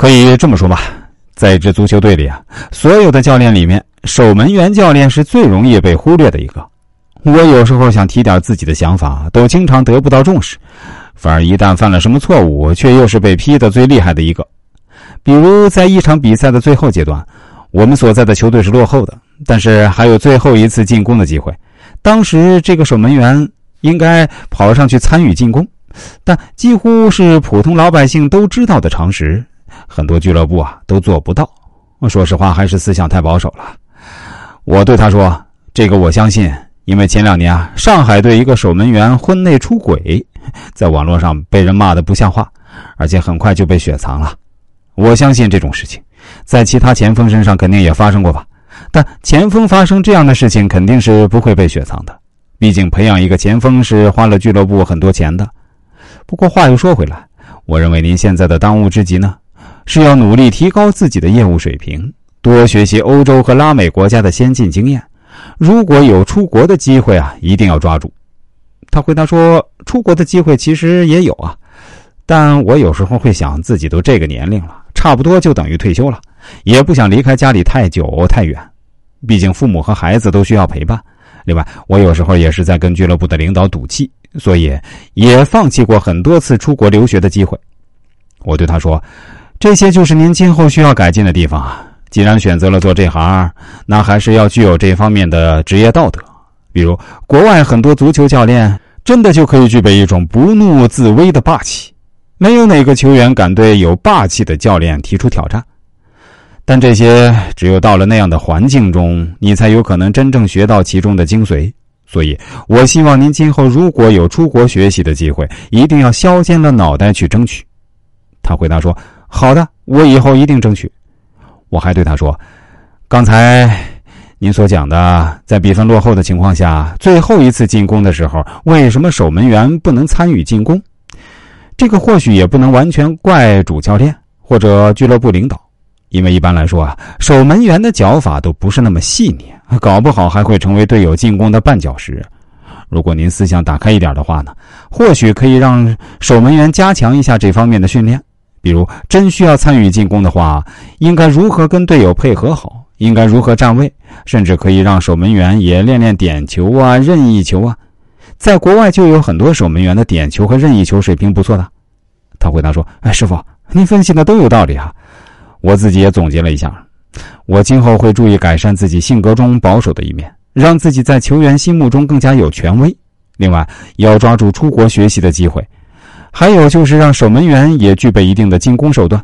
可以这么说吧，在一支足球队里啊，所有的教练里面，守门员教练是最容易被忽略的一个。我有时候想提点自己的想法，都经常得不到重视，反而一旦犯了什么错误，却又是被批的最厉害的一个。比如在一场比赛的最后阶段，我们所在的球队是落后的，但是还有最后一次进攻的机会。当时这个守门员应该跑上去参与进攻，但几乎是普通老百姓都知道的常识。很多俱乐部啊都做不到。说实话，还是思想太保守了。我对他说：“这个我相信，因为前两年啊，上海队一个守门员婚内出轨，在网络上被人骂的不像话，而且很快就被雪藏了。我相信这种事情，在其他前锋身上肯定也发生过吧？但前锋发生这样的事情，肯定是不会被雪藏的。毕竟培养一个前锋是花了俱乐部很多钱的。不过话又说回来，我认为您现在的当务之急呢？”是要努力提高自己的业务水平，多学习欧洲和拉美国家的先进经验。如果有出国的机会啊，一定要抓住。他回答说：“出国的机会其实也有啊，但我有时候会想，自己都这个年龄了，差不多就等于退休了，也不想离开家里太久太远。毕竟父母和孩子都需要陪伴。另外，我有时候也是在跟俱乐部的领导赌气，所以也放弃过很多次出国留学的机会。”我对他说。这些就是您今后需要改进的地方啊！既然选择了做这行，那还是要具有这方面的职业道德。比如，国外很多足球教练真的就可以具备一种不怒自威的霸气，没有哪个球员敢对有霸气的教练提出挑战。但这些只有到了那样的环境中，你才有可能真正学到其中的精髓。所以，我希望您今后如果有出国学习的机会，一定要削尖了脑袋去争取。他回答说。好的，我以后一定争取。我还对他说：“刚才您所讲的，在比分落后的情况下，最后一次进攻的时候，为什么守门员不能参与进攻？这个或许也不能完全怪主教练或者俱乐部领导，因为一般来说啊，守门员的脚法都不是那么细腻，搞不好还会成为队友进攻的绊脚石。如果您思想打开一点的话呢，或许可以让守门员加强一下这方面的训练。”比如真需要参与进攻的话，应该如何跟队友配合好？应该如何站位？甚至可以让守门员也练练点球啊、任意球啊。在国外就有很多守门员的点球和任意球水平不错的。他回答说：“哎，师傅，您分析的都有道理啊。我自己也总结了一下，我今后会注意改善自己性格中保守的一面，让自己在球员心目中更加有权威。另外，要抓住出国学习的机会。”还有就是让守门员也具备一定的进攻手段。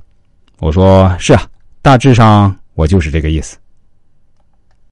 我说是啊，大致上我就是这个意思。